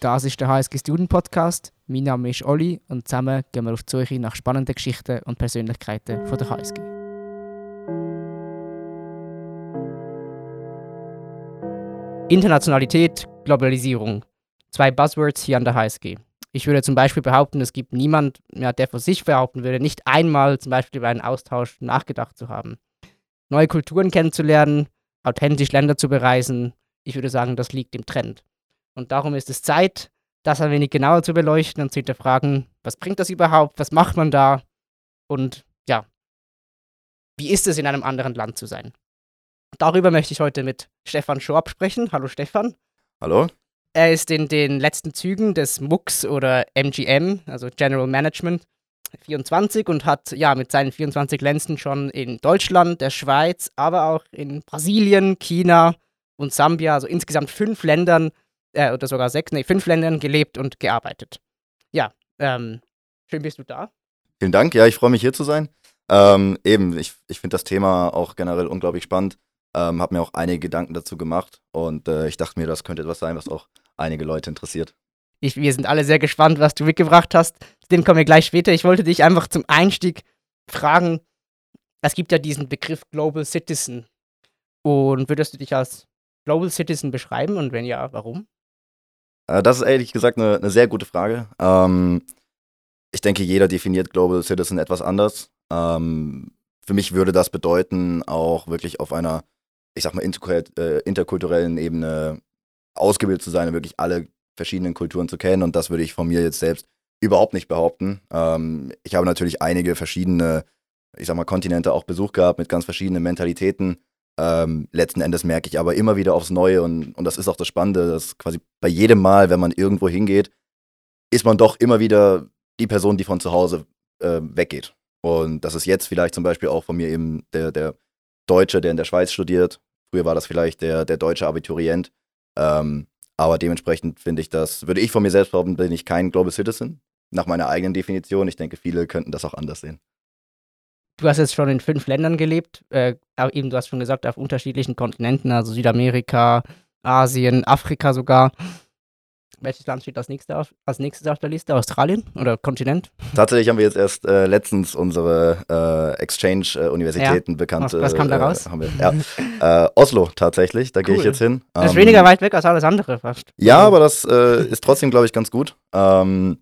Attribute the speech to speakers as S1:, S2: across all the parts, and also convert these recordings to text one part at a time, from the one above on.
S1: Das ist der HSG Student Podcast. Mein Name ist Olli und zusammen gehen wir auf die Suche nach spannenden Geschichten und Persönlichkeiten von der HSG. Internationalität, Globalisierung. Zwei Buzzwords hier an der HSG. Ich würde zum Beispiel behaupten, es gibt niemand, ja, der für sich behaupten würde, nicht einmal zum Beispiel über einen Austausch nachgedacht zu haben. Neue Kulturen kennenzulernen, authentisch Länder zu bereisen, ich würde sagen, das liegt im Trend. Und darum ist es Zeit, das ein wenig genauer zu beleuchten und zu hinterfragen, was bringt das überhaupt, was macht man da und ja, wie ist es in einem anderen Land zu sein. Darüber möchte ich heute mit Stefan Schorb sprechen. Hallo Stefan.
S2: Hallo.
S1: Er ist in den letzten Zügen des MUX oder MGM, also General Management 24 und hat ja mit seinen 24 Lenzen schon in Deutschland, der Schweiz, aber auch in Brasilien, China und Sambia, also insgesamt fünf Ländern äh, oder sogar sechs, nee, fünf Ländern gelebt und gearbeitet. Ja, ähm, schön bist du da.
S2: Vielen Dank, ja, ich freue mich hier zu sein. Ähm, eben, ich, ich finde das Thema auch generell unglaublich spannend. Ähm, habe mir auch einige Gedanken dazu gemacht und äh, ich dachte mir, das könnte etwas sein, was auch einige Leute interessiert.
S1: Ich, wir sind alle sehr gespannt, was du mitgebracht hast. Zu dem kommen wir gleich später. Ich wollte dich einfach zum Einstieg fragen. Es gibt ja diesen Begriff Global Citizen. Und würdest du dich als Global Citizen beschreiben und wenn ja, warum?
S2: Äh, das ist ehrlich gesagt eine, eine sehr gute Frage. Ähm, ich denke, jeder definiert Global Citizen etwas anders. Ähm, für mich würde das bedeuten, auch wirklich auf einer, ich sag mal, äh, interkulturellen Ebene ausgebildet zu sein, wirklich alle verschiedenen Kulturen zu kennen. Und das würde ich von mir jetzt selbst überhaupt nicht behaupten. Ähm, ich habe natürlich einige verschiedene, ich sag mal, Kontinente auch Besuch gehabt mit ganz verschiedenen Mentalitäten. Ähm, letzten Endes merke ich aber immer wieder aufs Neue und, und das ist auch das Spannende, dass quasi bei jedem Mal, wenn man irgendwo hingeht, ist man doch immer wieder die Person, die von zu Hause äh, weggeht. Und das ist jetzt vielleicht zum Beispiel auch von mir eben der, der Deutsche, der in der Schweiz studiert. Früher war das vielleicht der, der deutsche Abiturient. Ähm, aber dementsprechend finde ich das, würde ich von mir selbst behaupten, bin ich kein Global Citizen. Nach meiner eigenen Definition. Ich denke, viele könnten das auch anders sehen.
S1: Du hast jetzt schon in fünf Ländern gelebt. Äh, eben, du hast schon gesagt, auf unterschiedlichen Kontinenten, also Südamerika, Asien, Afrika sogar. Welches Land steht als nächstes, auf, als nächstes auf der Liste? Australien oder Kontinent?
S2: Tatsächlich haben wir jetzt erst äh, letztens unsere äh, Exchange-Universitäten ja. bekannt.
S1: Was, kam da äh, raus?
S2: Wir, ja. Äh, Oslo tatsächlich, da cool. gehe ich jetzt hin.
S1: Das ist ähm, weniger weit weg als alles andere fast.
S2: Ja, aber das äh, ist trotzdem, glaube ich, ganz gut. Ähm,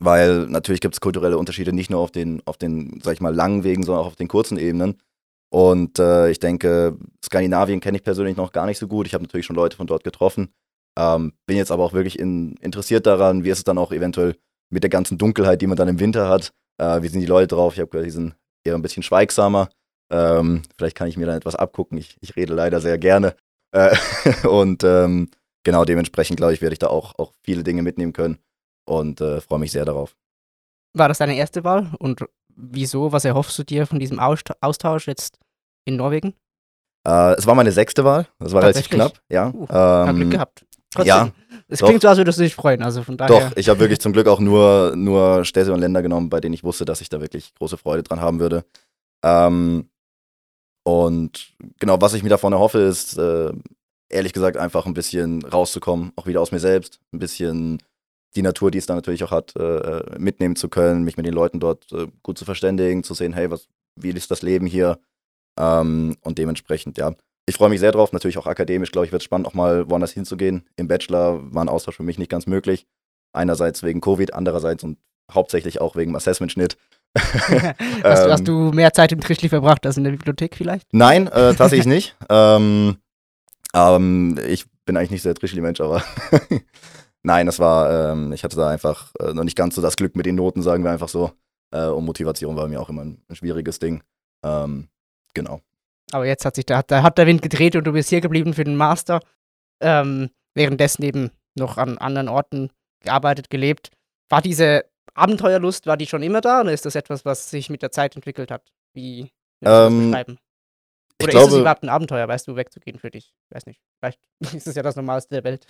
S2: weil natürlich gibt es kulturelle Unterschiede nicht nur auf den, auf den, sag ich mal, langen Wegen, sondern auch auf den kurzen Ebenen. Und äh, ich denke, Skandinavien kenne ich persönlich noch gar nicht so gut. Ich habe natürlich schon Leute von dort getroffen. Ähm, bin jetzt aber auch wirklich in, interessiert daran, wie ist es dann auch eventuell mit der ganzen Dunkelheit, die man dann im Winter hat. Äh, wie sind die Leute drauf? Ich habe gehört, die sind eher ein bisschen schweigsamer. Ähm, vielleicht kann ich mir dann etwas abgucken. Ich, ich rede leider sehr gerne. Äh, und ähm, genau dementsprechend, glaube ich, werde ich da auch, auch viele Dinge mitnehmen können und äh, freue mich sehr darauf.
S1: War das deine erste Wahl? Und wieso? Was erhoffst du dir von diesem Austausch jetzt in Norwegen?
S2: Äh, es war meine sechste Wahl. Das war relativ knapp. Ja.
S1: Uh, ähm, Glück gehabt.
S2: Trotzdem. Ja.
S1: Es klingt so, als würdest du dich freuen. Also von
S2: daher. Doch, ich habe wirklich zum Glück auch nur, nur Städte und Länder genommen, bei denen ich wusste, dass ich da wirklich große Freude dran haben würde. Ähm, und genau, was ich mir davon erhoffe, ist, äh, ehrlich gesagt, einfach ein bisschen rauszukommen, auch wieder aus mir selbst, ein bisschen die Natur, die es dann natürlich auch hat, äh, äh, mitnehmen zu können, mich mit den Leuten dort äh, gut zu verständigen, zu sehen, hey, was, wie ist das Leben hier? Ähm, und dementsprechend, ja. Ich freue mich sehr drauf, natürlich auch akademisch, glaube ich, wird es spannend, auch mal woanders hinzugehen. Im Bachelor war ein Austausch für mich nicht ganz möglich. Einerseits wegen Covid, andererseits und hauptsächlich auch wegen Assessment-Schnitt.
S1: hast, hast, du mehr Zeit im Trischli verbracht als in der Bibliothek vielleicht?
S2: Nein, äh, tatsächlich nicht. Ähm, ähm, ich bin eigentlich nicht so der Trischli-Mensch, aber Nein, das war, ähm, ich hatte da einfach äh, noch nicht ganz so das Glück mit den Noten, sagen wir einfach so. Äh, und Motivation war mir auch immer ein, schwieriges Ding. Ähm, genau.
S1: Aber jetzt hat sich da, da hat der Wind gedreht und du bist hier geblieben für den Master. Ähm, währenddessen eben noch an anderen Orten gearbeitet, gelebt. War diese Abenteuerlust, war die schon immer da oder ist das etwas, was sich mit der Zeit entwickelt hat? Wie ähm, beschreiben? Oder ist glaube, es überhaupt ein Abenteuer, weißt du, wegzugehen für dich? Weiß nicht. Vielleicht ist es ja das Normalste der Welt.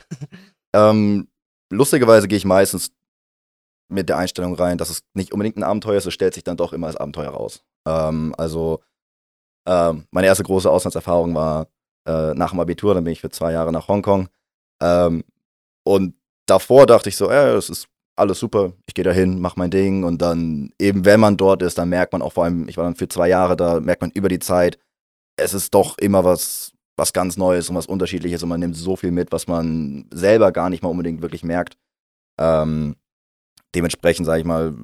S2: Ähm, lustigerweise gehe ich meistens mit der Einstellung rein, dass es nicht unbedingt ein Abenteuer ist, es stellt sich dann doch immer als Abenteuer raus. Ähm, also ähm, meine erste große Auslandserfahrung war äh, nach dem Abitur, dann bin ich für zwei Jahre nach Hongkong. Ähm, und davor dachte ich so, äh, das ist alles super, ich gehe da hin, mach mein Ding und dann eben, wenn man dort ist, dann merkt man auch vor allem, ich war dann für zwei Jahre da, merkt man über die Zeit, es ist doch immer was, was ganz Neues und was Unterschiedliches und man nimmt so viel mit, was man selber gar nicht mal unbedingt wirklich merkt. Ähm, dementsprechend, sage ich mal,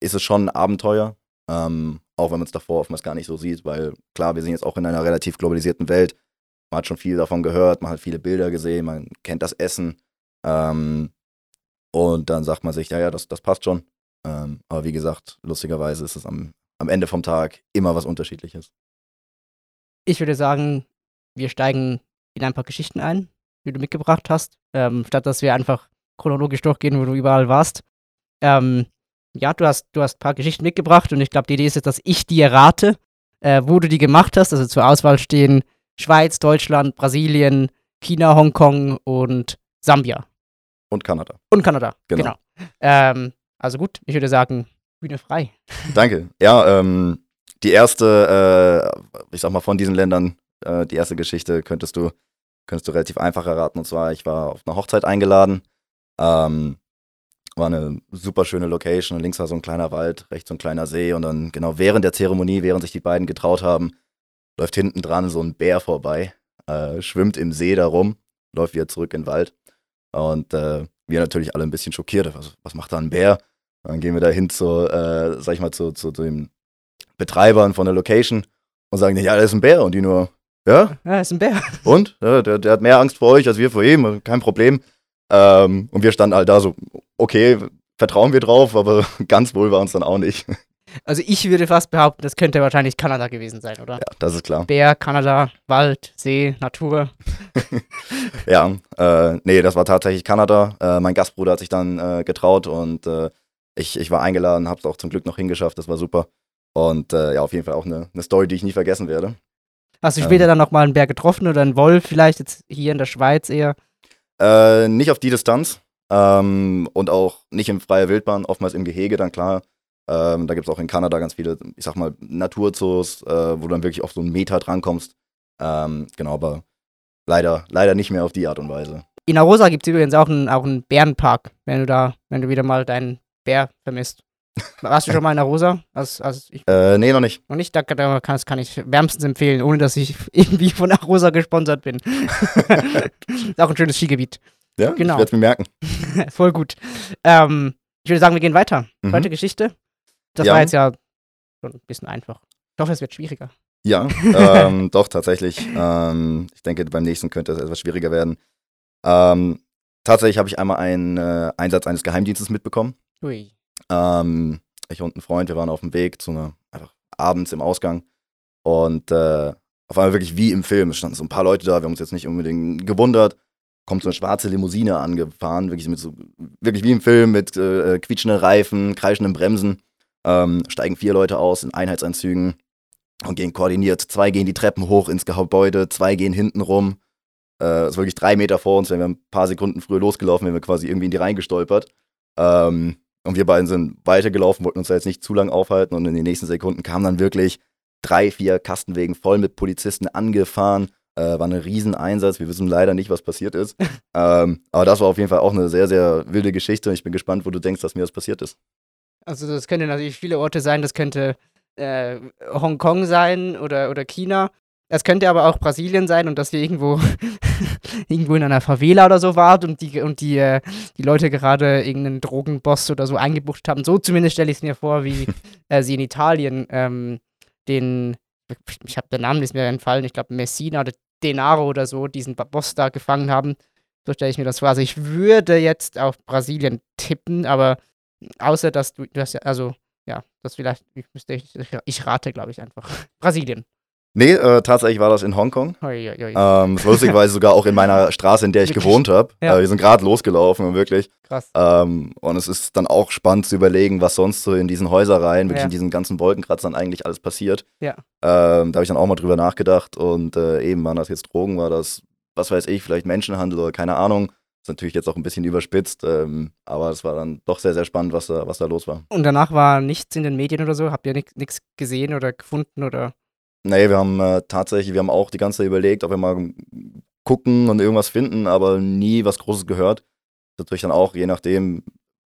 S2: ist es schon ein Abenteuer, ähm, auch wenn man es davor oftmals gar nicht so sieht, weil klar, wir sind jetzt auch in einer relativ globalisierten Welt. Man hat schon viel davon gehört, man hat viele Bilder gesehen, man kennt das Essen. Ähm, und dann sagt man sich, ja, ja, das, das passt schon. Ähm, aber wie gesagt, lustigerweise ist es am, am Ende vom Tag immer was Unterschiedliches.
S1: Ich würde sagen, wir steigen in ein paar Geschichten ein, die du mitgebracht hast, ähm, statt dass wir einfach chronologisch durchgehen, wo du überall warst. Ähm, ja, du hast, du hast ein paar Geschichten mitgebracht und ich glaube, die Idee ist jetzt, dass ich dir rate, äh, wo du die gemacht hast. Also zur Auswahl stehen Schweiz, Deutschland, Brasilien, China, Hongkong und Sambia.
S2: Und Kanada.
S1: Und Kanada,
S2: Genau.
S1: genau. Ähm, also gut, ich würde sagen, Bühne frei.
S2: Danke. Ja, ähm, die erste, äh, ich sag mal, von diesen Ländern, äh, die erste Geschichte könntest du, könntest du relativ einfach erraten. Und zwar, ich war auf einer Hochzeit eingeladen. Ähm, war eine super schöne Location. Links war so ein kleiner Wald, rechts so ein kleiner See. Und dann genau während der Zeremonie, während sich die beiden getraut haben, läuft hinten dran so ein Bär vorbei, äh, schwimmt im See da rum, läuft wieder zurück in den Wald. Und äh, wir natürlich alle ein bisschen schockiert. Was, was macht da ein Bär? Und dann gehen wir da hin zu, äh, sag ich mal, zu, zu, zu den Betreibern von der Location und sagen, ja, das ist ein Bär. Und die nur, ja,
S1: Ja, ist ein Bär.
S2: und? Ja, der, der hat mehr Angst vor euch als wir vor ihm, kein Problem. Ähm, und wir standen halt da so, okay, vertrauen wir drauf, aber ganz wohl war uns dann auch nicht.
S1: Also ich würde fast behaupten, das könnte wahrscheinlich Kanada gewesen sein, oder?
S2: Ja, das ist klar.
S1: Bär, Kanada, Wald, See, Natur.
S2: Ja, äh, nee, das war tatsächlich Kanada. Äh, mein Gastbruder hat sich dann äh, getraut und äh, ich, ich war eingeladen, hab's auch zum Glück noch hingeschafft, das war super. Und äh, ja, auf jeden Fall auch eine, eine Story, die ich nie vergessen werde.
S1: Hast du
S2: Ähm.
S1: später dann nochmal einen Bär getroffen oder einen Wolf vielleicht, jetzt hier in der Schweiz eher?
S2: Äh, nicht auf die Distanz ähm, und auch nicht in freier Wildbahn, oftmals im Gehege dann klar. Ähm, da gibt es auch in Kanada ganz viele, ich sag mal, Naturzoos, äh, wo du dann wirklich auf so einen Meter drankommst. Ähm, genau, aber leider, leider nicht mehr auf die Art und Weise.
S1: In Arosa gibt es übrigens auch einen, auch einen Bärenpark, wenn du da, wenn du wieder mal deinen Bär vermisst. Warst du schon mal in Arosa? Also, also ich
S2: Äh, nee, noch nicht.
S1: noch nicht, da, da kann, das kann ich wärmstens empfehlen, ohne dass ich irgendwie von Arosa gesponsert bin. ist auch ein schönes Skigebiet.
S2: Ja,
S1: Genau.
S2: ich werde es mir merken.
S1: Voll gut. Ähm, ich würde sagen, wir gehen weiter.
S2: Mhm.
S1: Zweite Geschichte. Das
S2: Ja.
S1: war jetzt ja schon ein bisschen einfach. Ich hoffe, es wird schwieriger.
S2: Ja, ähm, doch, tatsächlich. Ähm, ich denke, beim nächsten könnte es etwas schwieriger werden. Ähm, tatsächlich habe ich einmal einen äh, Einsatz eines Geheimdienstes mitbekommen.
S1: Ui.
S2: Ähm, ich und ein Freund, wir waren auf dem Weg zu einer, einfach abends im Ausgang. Und äh, auf einmal wirklich wie im Film. Es standen so ein paar Leute da, wir haben uns jetzt nicht unbedingt gewundert. Kommt so eine schwarze Limousine angefahren, wirklich mit so, wirklich wie im Film, mit äh, quietschenden Reifen, kreischenden Bremsen. Ähm, steigen vier Leute aus in Einheitsanzügen und gehen koordiniert. Zwei gehen die Treppen hoch ins Gebäude, zwei gehen hinten rum. Äh, ist wirklich drei Meter vor uns, wenn wir ein paar Sekunden früher losgelaufen, wären wir quasi irgendwie in die reingestolpert. Ähm, und wir beiden sind weitergelaufen, wollten uns da jetzt nicht zu lang aufhalten und in den nächsten Sekunden kamen dann wirklich drei, vier Kastenwegen voll mit Polizisten angefahren. Äh, war ein Rieseneinsatz. Wir wissen leider nicht, was passiert ist. ähm, aber das war auf jeden Fall auch eine sehr, sehr wilde Geschichte und ich bin gespannt, wo du denkst, dass mir das passiert ist.
S1: Also das könnte natürlich viele Orte sein. Das könnte äh, Hongkong sein oder, oder China. Es könnte aber auch Brasilien sein und dass ihr irgendwo, irgendwo in einer Favela oder so wart und die, und die, äh, die Leute gerade irgendeinen Drogenboss oder so eingebucht haben. So zumindest stelle ich es mir vor, wie äh, sie in Italien ähm, den, ich habe den Namen nicht mehr entfallen, ich glaube Messina oder Denaro oder so, diesen Boss da gefangen haben. So stelle ich mir das vor. Also ich würde jetzt auf Brasilien tippen, aber außer dass du, du hast ja, also ja, das vielleicht, ich, müsste, ich, ich rate, glaube ich, einfach. Brasilien.
S2: Nee, äh, tatsächlich war das in Hongkong. Ähm, lustigerweise sogar auch in meiner Straße, in der ich
S1: Wirklich?
S2: gewohnt habe.
S1: Ja.
S2: Äh, wir sind gerade losgelaufen und wirklich.
S1: Krass.
S2: Ähm, und es ist dann auch spannend zu überlegen, was sonst so in diesen Häuserreihen, wirklich
S1: Ja.
S2: in diesen ganzen Wolkenkratzern eigentlich alles passiert.
S1: Ja.
S2: Ähm, da habe ich dann auch mal drüber nachgedacht und äh, eben waren das jetzt Drogen, war das, was weiß ich, vielleicht Menschenhandel oder keine Ahnung. Ist natürlich jetzt auch ein bisschen überspitzt, ähm, aber es war dann doch sehr, sehr spannend, was da, was da los war.
S1: Und danach war nichts in den Medien oder so? Habt ihr nichts gesehen oder gefunden oder?
S2: Nee, wir haben äh, tatsächlich, wir haben auch die ganze Zeit überlegt, ob wir mal gucken und irgendwas finden, aber nie was Großes gehört. natürlich dann auch, je nachdem,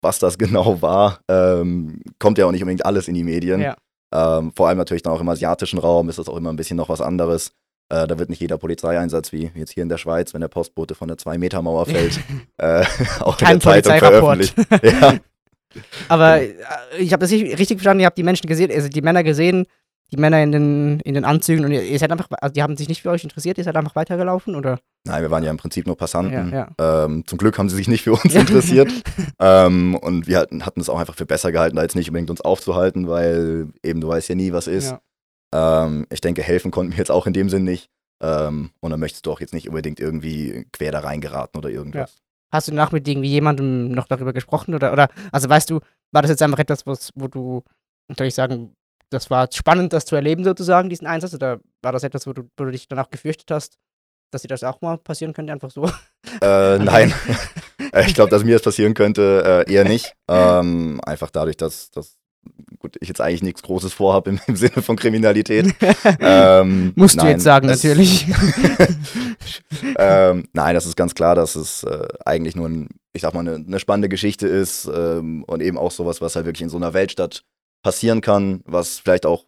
S2: was das genau war, ähm, kommt ja auch nicht unbedingt alles in die Medien.
S1: Ja.
S2: Ähm, vor allem natürlich dann auch im asiatischen Raum ist das auch immer ein bisschen noch was anderes. Äh, da wird nicht jeder Polizeieinsatz wie jetzt hier in der Schweiz, wenn der Postbote von der Zwei-Meter-Mauer fällt, äh, auch
S1: Kein
S2: in der Zeitung veröffentlicht. ja.
S1: Aber äh, ich habe das nicht richtig verstanden, ihr habt die Menschen gesehen, also die Männer gesehen, die Männer in den, in den Anzügen und ihr, ihr seid einfach, also die haben sich nicht für euch interessiert, ihr seid einfach weitergelaufen oder?
S2: Nein, wir waren ja im Prinzip nur Passanten.
S1: Ja,
S2: Ähm, zum Glück haben sie sich nicht für uns interessiert. ähm, und wir hatten, hatten es auch einfach für besser gehalten, da jetzt nicht unbedingt uns aufzuhalten, weil eben du weißt ja nie, was ist.
S1: Ja.
S2: Ähm, ich denke, helfen konnten wir jetzt auch in dem Sinn nicht. Ähm, und dann möchtest du auch jetzt nicht unbedingt irgendwie quer da reingeraten oder irgendwas.
S1: Hast du danach mit irgendwie jemandem noch darüber gesprochen oder, oder, also weißt du, war das jetzt einfach etwas, was, wo du, soll ich sagen, das war spannend, das zu erleben sozusagen, diesen Einsatz, oder war das etwas, wo du, wo du dich danach gefürchtet hast, dass dir das auch mal passieren könnte, einfach so?
S2: Äh, nein, Äh, ich glaube, dass mir das passieren könnte, äh, eher nicht. Ähm, einfach dadurch, dass, dass gut, ich jetzt eigentlich nichts Großes vorhabe im, im Sinne von Kriminalität. Ähm,
S1: Musst du
S2: nein,
S1: jetzt sagen, natürlich.
S2: ähm, nein, das ist ganz klar, dass es äh, eigentlich nur, ein, ich sag mal, eine, eine spannende Geschichte ist ähm, und eben auch sowas, was halt wirklich in so einer Weltstadt passieren kann, was vielleicht auch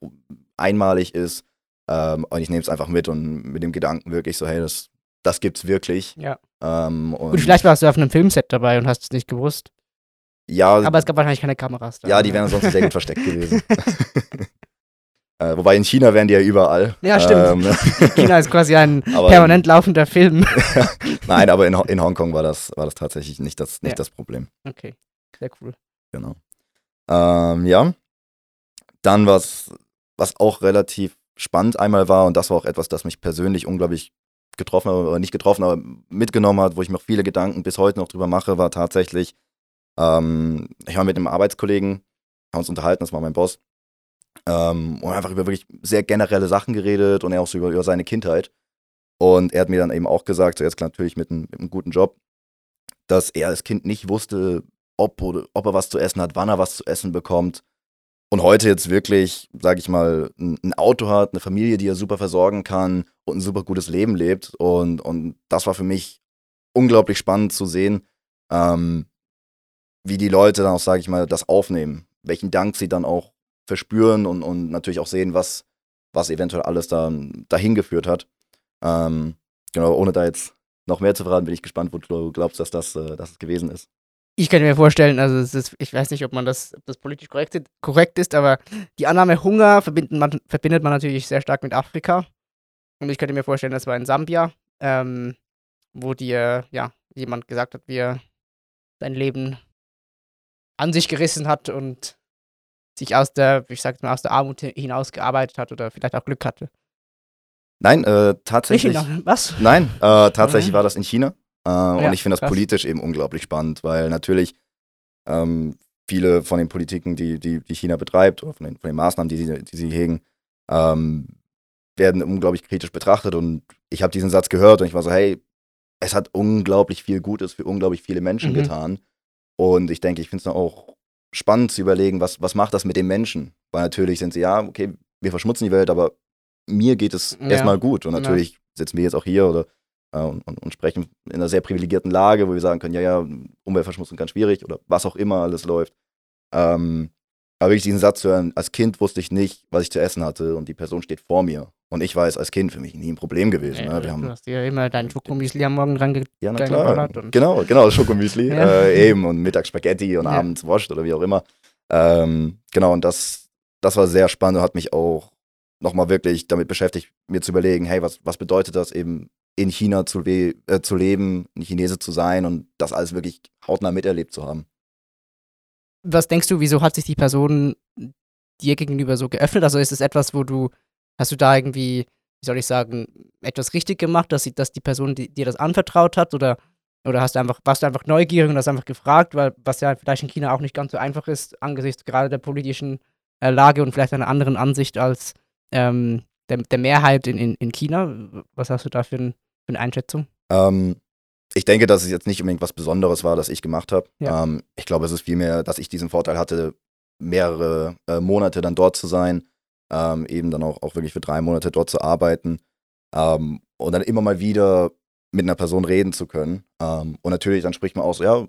S2: einmalig ist. Ähm, und ich nehme es einfach mit und mit dem Gedanken wirklich so, hey, das, das gibt's wirklich.
S1: Ja.
S2: Ähm, und
S1: Gut, vielleicht warst du auf einem Filmset dabei und hast es nicht gewusst.
S2: ja,
S1: Aber es gab wahrscheinlich keine Kameras da.
S2: ja, die wären sonst sehr gut versteckt gewesen. äh, wobei in China wären die ja überall.
S1: Ja, stimmt.
S2: Ähm,
S1: China ist quasi ein
S2: aber
S1: permanent laufender Film.
S2: nein, aber in, in Hongkong war das, war das tatsächlich nicht das, nicht
S1: Ja.
S2: das Problem.
S1: Okay, sehr cool.
S2: Genau. Ähm, ja. Dann was, was auch relativ spannend einmal war, und das war auch etwas, das mich persönlich unglaublich getroffen hat, oder nicht getroffen, aber mitgenommen hat, wo ich mir auch viele Gedanken bis heute noch drüber mache, war tatsächlich, ähm, ich war mit einem Arbeitskollegen, haben uns unterhalten, das war mein Boss, ähm, und einfach über wirklich sehr generelle Sachen geredet und er auch so über, über seine Kindheit. Und er hat mir dann eben auch gesagt, so jetzt natürlich mit einem, mit einem guten Job, dass er als Kind nicht wusste, ob, ob er was zu essen hat, wann er was zu essen bekommt. Und heute jetzt wirklich, sage ich mal, ein, Auto hat, eine Familie, die er super versorgen kann und ein super gutes Leben lebt. Und, und das war für mich unglaublich spannend zu sehen, ähm, wie die Leute dann auch, sage ich mal, das aufnehmen, welchen Dank sie dann auch verspüren und, und natürlich auch sehen, was, was eventuell alles da, dahin geführt hat. Ähm, genau, ohne da jetzt noch mehr zu verraten, bin ich gespannt, wo du glaubst, dass das, äh, dass es gewesen ist.
S1: Ich könnte mir vorstellen, also es ist, ich weiß nicht, ob man das, ob das politisch korrekt, ist- korrekt ist, aber die Annahme Hunger verbindet man, verbindet man natürlich sehr stark mit Afrika. Und ich könnte mir vorstellen, das war in Sambia, ähm, wo dir ja jemand gesagt hat, wie er sein Leben an sich gerissen hat und sich aus der, ich sag mal, aus der Armut hinaus gearbeitet hat oder vielleicht auch Glück hatte.
S2: Nein, äh,
S1: Nicht
S2: tatsächlich.
S1: in, was?
S2: Nein, äh, tatsächlich
S1: Mhm.
S2: war das in China. Äh, und ich finde das
S1: krass.
S2: politisch eben unglaublich spannend, weil natürlich ähm, viele von den Politiken, die, die, die China betreibt, oder von den, von den Maßnahmen, die sie, die sie hegen, ähm, werden unglaublich kritisch betrachtet. Und ich habe diesen Satz gehört und ich war so, hey, es hat unglaublich viel Gutes für unglaublich viele Menschen
S1: Mhm.
S2: getan. Und ich denke, ich finde es auch spannend zu überlegen, was, was macht das mit den Menschen? Weil natürlich sind sie, ja, okay, wir verschmutzen die Welt, aber mir geht es
S1: Ja.
S2: erstmal gut. Und
S1: Ja.
S2: natürlich sitzen wir jetzt auch hier oder und, und, und sprechen in einer sehr privilegierten Lage, wo wir sagen können, ja, ja, Umweltverschmutzung ganz schwierig oder was auch immer alles läuft. Ähm, aber wirklich diesen Satz zu hören, als Kind wusste ich nicht, was ich zu essen hatte und die Person steht vor mir. Und ich weiß als Kind für mich nie ein Problem gewesen.
S1: Ja,
S2: ne? Wir haben,
S1: du hast dir immer dein Schokomüsli am Morgen dran
S2: ja, na klar. Genau, genau, Schokomüsli.
S1: Ja.
S2: äh, eben und mittags Spaghetti und
S1: Ja.
S2: abends Wurst oder wie auch immer. Ähm, genau, und das, das war sehr spannend und hat mich auch nochmal wirklich damit beschäftigt, mir zu überlegen, hey, was, was bedeutet das eben in China zu, le äh, zu leben, ein Chinese zu sein und das alles wirklich hautnah miterlebt zu haben.
S1: was denkst du, wieso hat sich die Person dir gegenüber so geöffnet? Also ist es etwas, wo du, hast du da irgendwie, wie soll ich sagen, etwas richtig gemacht, dass, sie, dass die Person dir das anvertraut hat? Oder, oder hast du einfach, warst du einfach neugierig und hast einfach gefragt, weil was ja vielleicht in China auch nicht ganz so einfach ist, angesichts gerade der politischen äh, Lage und vielleicht einer anderen Ansicht als ähm, der, der Mehrheit in, in, in China. Was hast du da für, ein, für eine Einschätzung?
S2: Ähm, ich denke, dass es jetzt nicht unbedingt was Besonderes war, das ich gemacht habe.
S1: Ja.
S2: Ähm, ich glaube, es ist vielmehr, dass ich diesen Vorteil hatte, mehrere äh, Monate dann dort zu sein, ähm, eben dann auch, auch wirklich für drei Monate dort zu arbeiten ähm, und dann immer mal wieder mit einer Person reden zu können. Ähm, und natürlich, dann spricht man auch so, ja,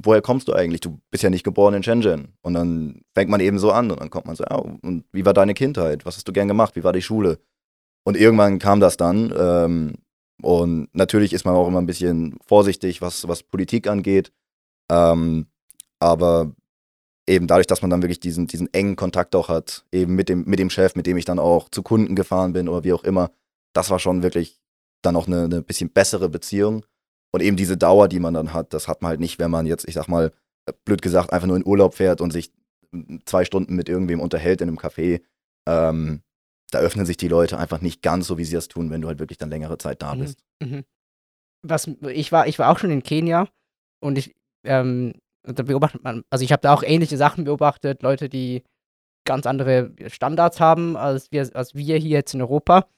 S2: woher kommst du eigentlich? Du bist ja nicht geboren in Shenzhen. Und dann fängt man eben so an und dann kommt man so, ja, und wie war deine Kindheit? Was hast du gern gemacht? Wie war die Schule? Und irgendwann kam das dann. Ähm, und natürlich ist man auch immer ein bisschen vorsichtig, was, was Politik angeht. Ähm, aber eben dadurch, dass man dann wirklich diesen, diesen engen Kontakt auch hat, eben mit dem, mit dem Chef, mit dem ich dann auch zu Kunden gefahren bin oder wie auch immer, das war schon wirklich dann auch eine, eine bisschen bessere Beziehung. Und eben diese Dauer, die man dann hat, das hat man halt nicht, wenn man jetzt, ich sag mal, blöd gesagt, einfach nur in Urlaub fährt und sich zwei Stunden mit irgendwem unterhält in einem Café. Ähm, da öffnen sich die Leute einfach nicht ganz so, wie sie das tun, wenn du halt wirklich dann längere Zeit da mhm, bist. Mhm.
S1: Was, ich, war, ich war auch schon in Kenia und ich, ähm, da beobachtet man, also ich habe da auch ähnliche Sachen beobachtet, Leute, die ganz andere Standards haben als wir, als wir hier jetzt in Europa.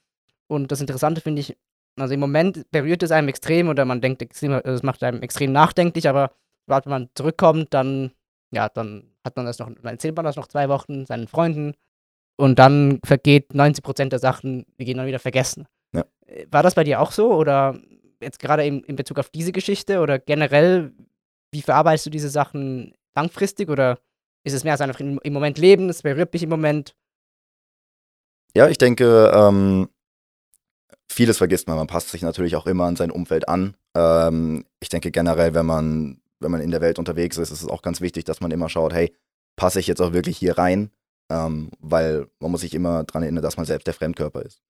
S1: Und das Interessante finde ich, also im Moment berührt es einem extrem oder man denkt, es macht einem extrem nachdenklich, aber wenn man zurückkommt, dann, ja, dann hat man das noch, dann erzählt man das noch zwei Wochen seinen Freunden und dann vergeht 90% der Sachen, die gehen dann wieder vergessen. Ja. War das bei dir auch so oder jetzt gerade in, in Bezug auf diese Geschichte oder generell, wie verarbeitest du diese Sachen langfristig oder ist es mehr als einfach im Moment leben, es berührt mich im Moment?
S2: Ja, ich denke, ähm, vieles vergisst man. Man passt sich natürlich auch immer an sein Umfeld an. Ähm, ich denke generell, wenn man, wenn man in der Welt unterwegs ist, ist es auch ganz wichtig, dass man immer schaut, hey, passe ich jetzt auch wirklich hier rein? Ähm, weil man muss sich immer daran erinnern, dass man selbst der Fremdkörper ist.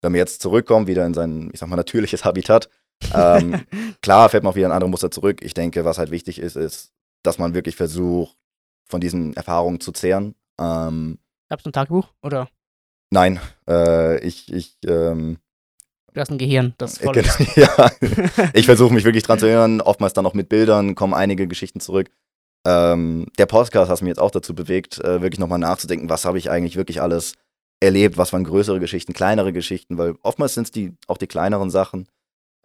S2: Wenn man jetzt zurückkommt, wieder in sein, ich sag mal, natürliches Habitat, ähm, klar fällt man auch wieder in andere Muster zurück. Ich denke, was halt wichtig ist, ist, dass man wirklich versucht, von diesen Erfahrungen zu zehren. Ähm,
S1: Gab es ein Tagebuch, oder?
S2: Nein, äh, ich, ich, ähm,
S1: Du hast ein Gehirn, das voll
S2: ist. ja, ich versuche mich wirklich dran zu erinnern, oftmals dann auch mit Bildern, kommen einige Geschichten zurück. Ähm, der Podcast hat mich jetzt auch dazu bewegt, äh, wirklich nochmal nachzudenken, was habe ich eigentlich wirklich alles erlebt, was waren größere Geschichten, kleinere Geschichten, weil oftmals sind es die, auch die kleineren Sachen,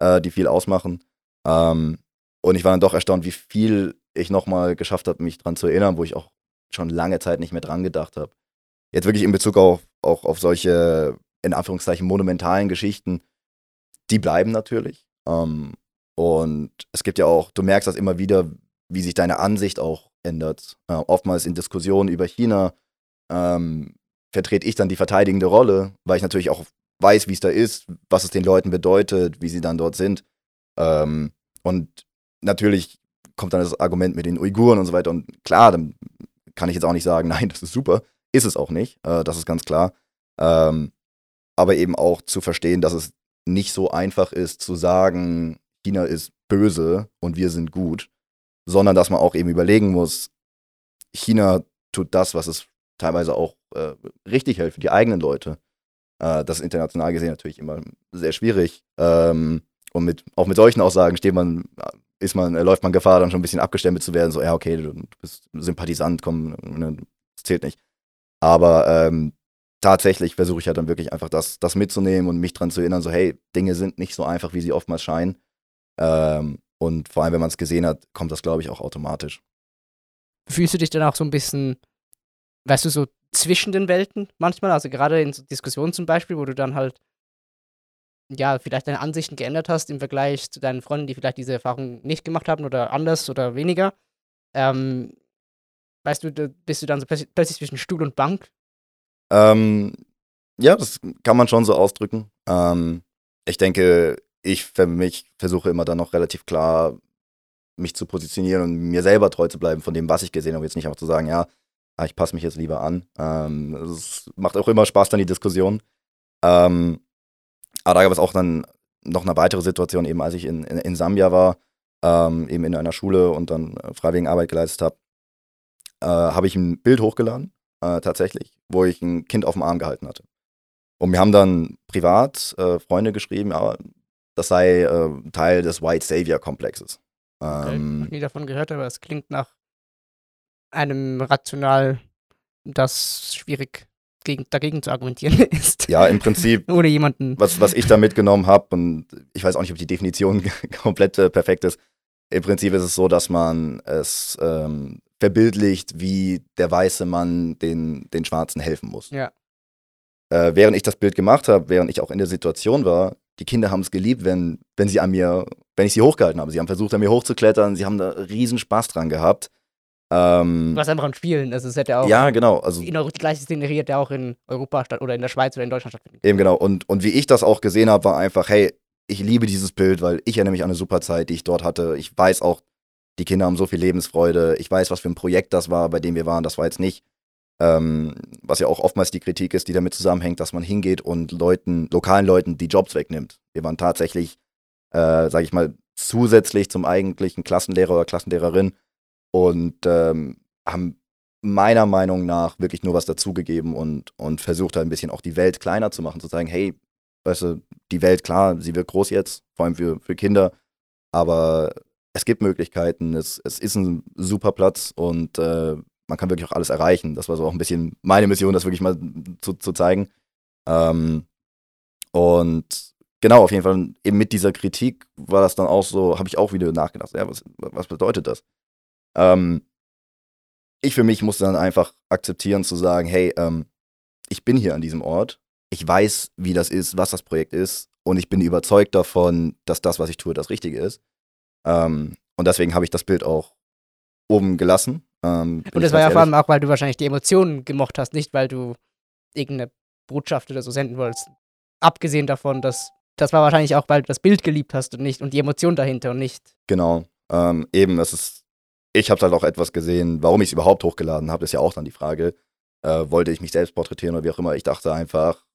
S2: äh, die viel ausmachen. Ähm, und ich war dann doch erstaunt, wie viel ich nochmal geschafft habe, mich dran zu erinnern, wo ich auch schon lange Zeit nicht mehr dran gedacht habe. Jetzt wirklich in Bezug auf, auch auf solche, in Anführungszeichen, monumentalen Geschichten, die bleiben natürlich. Ähm, und es gibt ja auch, du merkst das immer wieder, wie sich deine Ansicht auch ändert. Äh, oftmals in Diskussionen über China ähm, vertrete ich dann die verteidigende Rolle, weil ich natürlich auch weiß, wie es da ist, was es den Leuten bedeutet, wie sie dann dort sind. Ähm, und natürlich kommt dann das Argument mit den Uiguren und so weiter. Und klar, dann kann ich jetzt auch nicht sagen, nein, das ist super. Ist es auch nicht, äh, das ist ganz klar. Ähm, aber eben auch zu verstehen, dass es nicht so einfach ist zu sagen, China ist böse und wir sind gut, sondern dass man auch eben überlegen muss, China tut das, was es teilweise auch äh, richtig hält für die eigenen Leute. Äh, das ist international gesehen natürlich immer sehr schwierig. Ähm, und mit, auch mit solchen Aussagen steht man, ist man, äh, läuft man Gefahr, dann schon ein bisschen abgestempelt zu werden. So, ja, okay, du, bist Sympathisant, komm, ne, das zählt nicht. Aber ähm, tatsächlich versuche ich ja halt dann wirklich einfach das, das mitzunehmen und mich dran zu erinnern, so, hey, Dinge sind nicht so einfach, wie sie oftmals scheinen. Ähm, und vor allem, wenn man es gesehen hat, kommt das, glaube ich, auch automatisch.
S1: Fühlst du dich dann auch so ein bisschen, weißt du, so zwischen den Welten manchmal? Also gerade in so Diskussionen zum Beispiel, wo du dann halt, ja, vielleicht deine Ansichten geändert hast im Vergleich zu deinen Freunden, die vielleicht diese Erfahrung nicht gemacht haben oder anders oder weniger. Ähm, weißt du, bist du dann so plötzlich, zwischen Stuhl und Bank?
S2: Ähm, ja, das kann man schon so ausdrücken. Ähm, ich denke, ich für mich versuche immer dann noch relativ klar mich zu positionieren und mir selber treu zu bleiben von dem, was ich gesehen habe. Jetzt nicht auch zu sagen, ja, ah, ich passe mich jetzt lieber an. Ähm, es macht auch immer Spaß dann die Diskussion. Ähm, aber da gab es auch dann noch eine weitere Situation, eben als ich in, in, in Sambia war, ähm, eben in einer Schule und dann äh, freiwillige Arbeit geleistet habe, äh, habe ich ein Bild hochgeladen, äh, tatsächlich, wo ich ein Kind auf dem Arm gehalten hatte. Und wir haben dann privat äh, Freunde geschrieben, ja, das sei äh, Teil des White Savior-Komplexes.
S1: Okay, ähm, ich nie davon gehört, aber es klingt nach einem Rational, das schwierig gegen, dagegen zu argumentieren ist.
S2: Ja, im Prinzip.
S1: Ohne jemanden.
S2: Was, was ich da mitgenommen habe, und ich weiß auch nicht, ob die Definition komplett äh, perfekt ist. Im Prinzip ist es so, dass man es ähm, verbildlicht, wie der weiße Mann den, den Schwarzen helfen muss.
S1: Ja.
S2: Äh, während ich das Bild gemacht habe, während ich auch in der Situation war, die Kinder haben es geliebt, wenn, wenn sie an mir, wenn ich sie hochgehalten habe. Sie haben versucht, an mir hochzuklettern, sie haben da riesen Spaß dran gehabt. Ähm,
S1: Was einfach an Spielen. Also es hätte auch
S2: ja, genau. Also
S1: in Euro die gleiche Szenerie hätte auch in Europa statt oder in der Schweiz oder in Deutschland stattfinden.
S2: Eben genau. Und, und wie ich das auch gesehen habe, war einfach, hey, ich liebe dieses Bild, weil ich erinnere mich an eine super Zeit, die ich dort hatte. Ich weiß auch, die Kinder haben so viel Lebensfreude. Ich weiß, was für ein Projekt das war, bei dem wir waren. Das war jetzt nicht, ähm, was ja auch oftmals die Kritik ist, die damit zusammenhängt, dass man hingeht und Leuten, lokalen Leuten die Jobs wegnimmt. Wir waren tatsächlich, äh, sage ich mal, zusätzlich zum eigentlichen Klassenlehrer oder Klassenlehrerin und ähm, haben meiner Meinung nach wirklich nur was dazugegeben und, und versucht halt ein bisschen auch die Welt kleiner zu machen, zu sagen, hey, weißt du, die Welt, klar, sie wird groß jetzt, vor allem für, für Kinder, aber es gibt Möglichkeiten, es, es ist ein super Platz und äh, man kann wirklich auch alles erreichen. Das war so auch ein bisschen meine Mission, das wirklich mal zu, zu zeigen. Ähm, und genau, auf jeden Fall eben mit dieser Kritik war das dann auch so, habe ich auch wieder nachgedacht, ja, was, was bedeutet das? Ähm, ich für mich musste dann einfach akzeptieren zu sagen, hey, ähm, ich bin hier an diesem Ort, ich weiß, wie das ist, was das Projekt ist und ich bin überzeugt davon, dass das, was ich tue, das Richtige ist. Ähm, und deswegen habe ich das Bild auch oben gelassen. Ähm,
S1: und das war ja vor allem auch, weil du wahrscheinlich die Emotionen gemocht hast, nicht weil du irgendeine Botschaft oder so senden wolltest. Abgesehen davon, dass das war wahrscheinlich auch, weil du das Bild geliebt hast und nicht und die Emotion dahinter und nicht.
S2: Genau. Ähm, eben, es ist. Ich habe halt auch etwas gesehen, warum ich es überhaupt hochgeladen habe, ist ja auch dann die Frage. Äh, wollte ich mich selbst porträtieren oder wie auch immer. Ich dachte einfach,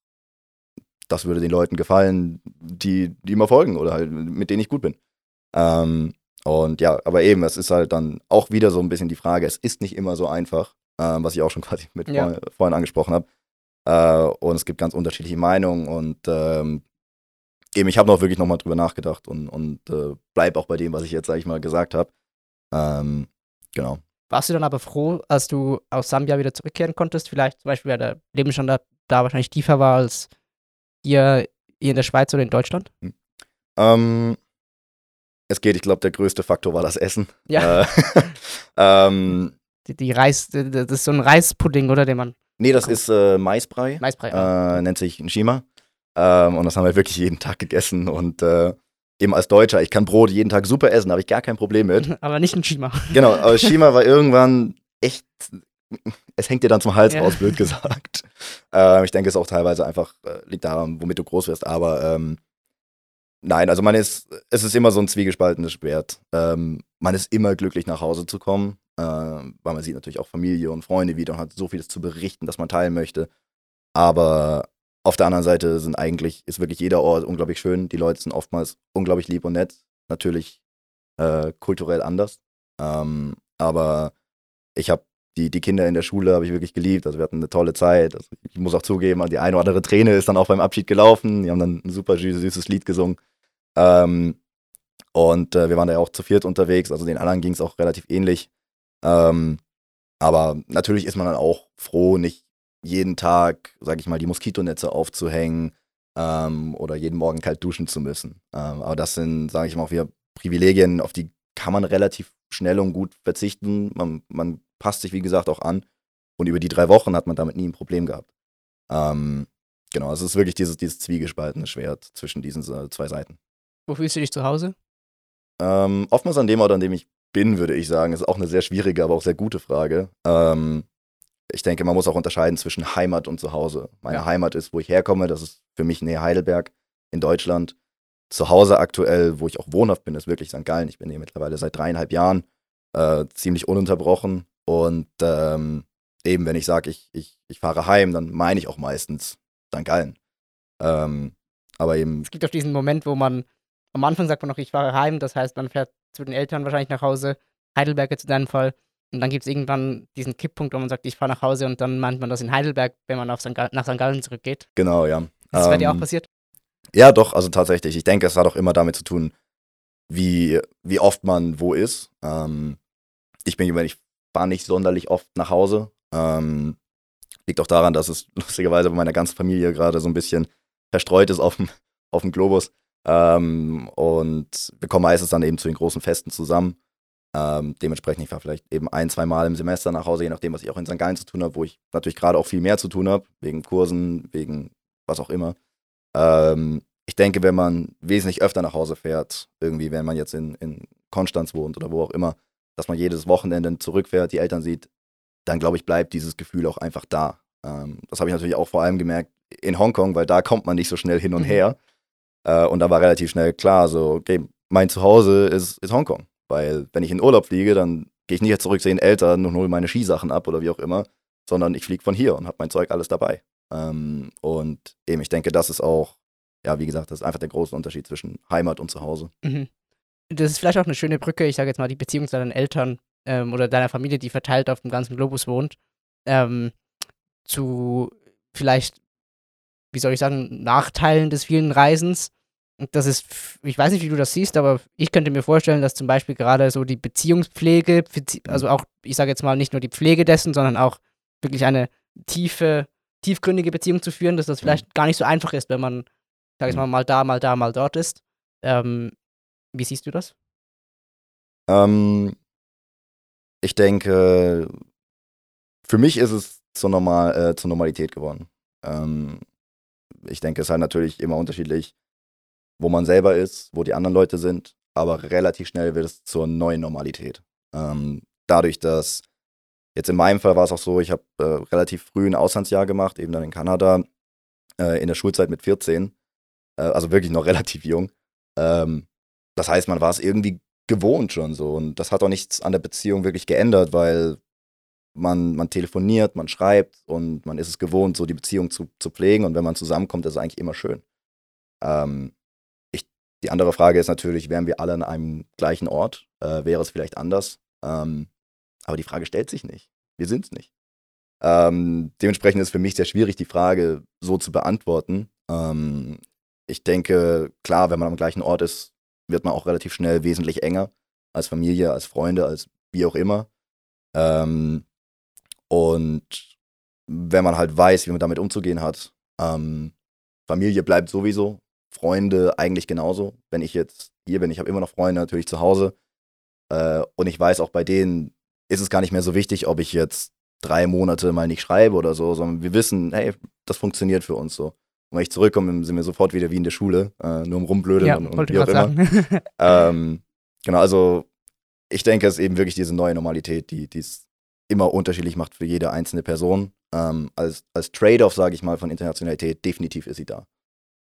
S2: das würde den Leuten gefallen, die, die mir folgen oder halt mit denen ich gut bin. Ähm, und ja, aber eben, es ist halt dann auch wieder so ein bisschen die Frage, es ist nicht immer so einfach, ähm, was ich auch schon quasi mit
S1: Ja.
S2: vor, vorhin angesprochen habe. Äh, und es gibt ganz unterschiedliche Meinungen und ähm, eben, ich habe noch wirklich nochmal drüber nachgedacht und, und äh, bleib auch bei dem, was ich jetzt, sag ich mal, gesagt habe. Ähm, genau.
S1: Warst du dann aber froh, als du aus Sambia wieder zurückkehren konntest? Vielleicht zum Beispiel, weil der Lebensstandard da wahrscheinlich tiefer war als hier, hier in der Schweiz oder in Deutschland?
S2: Ähm, es geht, ich glaube, der größte Faktor war das Essen.
S1: Ja.
S2: Äh, ähm,
S1: Die, die Reis, das ist so ein Reispudding, oder? Den man.
S2: nee, das ist äh, Maisbrei.
S1: Maisbrei. ah.
S2: äh, nennt sich Nshima. Ähm, und das haben wir wirklich jeden Tag gegessen. Und äh, eben als Deutscher, ich kann Brot jeden Tag super essen, habe ich gar kein Problem mit.
S1: Aber nicht ein Shima.
S2: genau, aber Shima war irgendwann echt, es hängt dir dann zum Hals
S1: Ja.
S2: raus, blöd gesagt. Ähm, ich denke, es ist auch teilweise einfach, äh, liegt daran, womit du groß wirst. Aber ähm, nein, also man ist, es ist immer so ein zwiegespaltenes Schwert. Ähm, man ist immer glücklich, nach Hause zu kommen, äh, weil man sieht natürlich auch Familie und Freunde wieder und hat so vieles zu berichten, das man teilen möchte. Aber auf der anderen Seite sind eigentlich, ist wirklich jeder Ort unglaublich schön. Die Leute sind oftmals unglaublich lieb und nett. Natürlich äh, kulturell anders. Ähm, aber ich habe die, die Kinder in der Schule habe ich wirklich geliebt. Also wir hatten eine tolle Zeit. Also ich muss auch zugeben, die eine oder andere Träne ist dann auch beim Abschied gelaufen. Die haben dann ein super süßes, Lied gesungen. Ähm, und äh, wir waren da ja auch zu viert unterwegs. Also den anderen ging es auch relativ ähnlich. Ähm, aber natürlich ist man dann auch froh, nicht jeden Tag, sag ich mal, die Moskitonetze aufzuhängen ähm, oder jeden Morgen kalt duschen zu müssen. Ähm, aber das sind, sage ich mal, auch wieder Privilegien, auf die kann man relativ schnell und gut verzichten. Man, man passt sich, wie gesagt, auch an. Und über die drei Wochen hat man damit nie ein Problem gehabt. Ähm, genau, es ist wirklich dieses, dieses zwiegespaltene Schwert zwischen diesen äh, zwei Seiten.
S1: Wo fühlst du dich zu Hause?
S2: Ähm, oftmals an dem Ort, an dem ich bin, würde ich sagen, ist auch eine sehr schwierige, aber auch sehr gute Frage. Ähm, ich denke, man muss auch unterscheiden zwischen Heimat und Zuhause. Meine
S1: Ja.
S2: Heimat ist, wo ich herkomme, das ist für mich näher Heidelberg in Deutschland. Zuhause aktuell, wo ich auch wohnhaft bin, ist wirklich St. Gallen. Ich bin hier mittlerweile seit dreieinhalb Jahren äh, ziemlich ununterbrochen. Und ähm, eben, wenn ich sage, ich, ich, ich fahre heim, dann meine ich auch meistens St. Gallen. Ähm, aber eben,
S1: Es gibt auch diesen Moment, wo man am Anfang sagt man noch, ich fahre heim, das heißt, man fährt zu den Eltern wahrscheinlich nach Hause, Heidelberg jetzt in deinem Fall. Und dann gibt es irgendwann diesen Kipppunkt, wo man sagt, ich fahre nach Hause und dann meint man das in Heidelberg, wenn man auf St. Gall nach St. Gallen zurückgeht.
S2: genau, ja.
S1: Das ist bei dir auch
S2: Ähm,
S1: passiert?
S2: Ja, doch, also tatsächlich. Ich denke, es hat auch immer damit zu tun, wie, wie oft man wo ist. Ähm, ich bin jemand, ich fahre nicht sonderlich oft nach Hause. Ähm, liegt auch daran, dass es lustigerweise bei meiner ganzen Familie gerade so ein bisschen verstreut ist auf dem, auf dem Globus. Ähm, und wir kommen meistens dann eben zu den großen Festen zusammen. Ähm, dementsprechend, ich fahre vielleicht eben ein, zwei Mal im Semester nach Hause, je nachdem, was ich auch in St. Gallen zu tun habe, wo ich natürlich gerade auch viel mehr zu tun habe, wegen Kursen, wegen was auch immer. Ähm, ich denke, wenn man wesentlich öfter nach Hause fährt, irgendwie, wenn man jetzt in, in Konstanz wohnt oder wo auch immer, dass man jedes Wochenende zurückfährt, die Eltern sieht, dann glaube ich, bleibt dieses Gefühl auch einfach da. Ähm, das habe ich natürlich auch vor allem gemerkt in Hongkong, weil da kommt man nicht so schnell hin und mhm. her. Äh, und da war relativ schnell klar, so, okay, mein Zuhause ist, ist Hongkong. Weil wenn ich in Urlaub fliege, dann gehe ich nicht zurück zu den Eltern und hole meine Skisachen ab oder wie auch immer, sondern ich fliege von hier und habe mein Zeug alles dabei. Ähm, und eben, ich denke, das ist auch, ja, wie gesagt, das ist einfach der große Unterschied zwischen Heimat und Zuhause. Mhm.
S1: Das ist vielleicht auch eine schöne Brücke, ich sage jetzt mal, die Beziehung zu deinen Eltern ähm, oder deiner Familie, die verteilt auf dem ganzen Globus wohnt, ähm, zu vielleicht, wie soll ich sagen, Nachteilen des vielen Reisens. Das ist, ich weiß nicht, wie du das siehst, aber ich könnte mir vorstellen, dass zum Beispiel gerade so die Beziehungspflege, also auch, ich sage jetzt mal, nicht nur die Pflege dessen, sondern auch wirklich eine tiefe, tiefgründige Beziehung zu führen, dass das vielleicht gar nicht so einfach ist, wenn man, sag ich mal, mal da, mal da, mal dort ist. Ähm, wie siehst du das?
S2: Ähm, ich denke, für mich ist es zur, Normal, äh, zur Normalität geworden. Ähm, ich denke, es ist halt natürlich immer unterschiedlich, wo man selber ist, wo die anderen Leute sind, aber relativ schnell wird es zur neuen Normalität. Ähm, dadurch, dass jetzt in meinem Fall war es auch so, ich habe äh, relativ früh ein Auslandsjahr gemacht, eben dann in Kanada, äh, in der Schulzeit mit 14, äh, also wirklich noch relativ jung. Ähm, das heißt, man war es irgendwie gewohnt schon so. Und das hat auch nichts an der Beziehung wirklich geändert, weil man, man telefoniert, man schreibt und man ist es gewohnt, so die Beziehung zu, zu pflegen. Und wenn man zusammenkommt, ist es eigentlich immer schön. Ähm, ich, die andere Frage ist natürlich, wären wir alle an einem gleichen Ort? Äh, wäre es vielleicht anders? Ähm, aber die Frage stellt sich nicht. Wir sind es nicht. Ähm, dementsprechend ist es für mich sehr schwierig, die Frage so zu beantworten. Ähm, ich denke, klar, wenn man am gleichen Ort ist, wird man auch relativ schnell wesentlich enger als Familie, als Freunde, als wie auch immer. Ähm, und wenn man halt weiß, wie man damit umzugehen hat, ähm, Familie bleibt sowieso, Freunde eigentlich genauso. Wenn ich jetzt hier bin, ich habe immer noch Freunde natürlich zu Hause. Äh, und ich weiß auch bei denen ist es gar nicht mehr so wichtig, ob ich jetzt drei Monate mal nicht schreibe oder so, sondern wir wissen, hey, das funktioniert für uns so. Und wenn ich zurückkomme, sind wir sofort wieder wie in der Schule, äh, nur um rumblödeln
S1: ja,
S2: und, und wie auch immer. ähm, genau, also ich denke, es ist eben wirklich diese neue Normalität, die es immer unterschiedlich macht für jede einzelne Person. Ähm, als als Trade-off, sage ich mal, von Internationalität, definitiv ist sie da.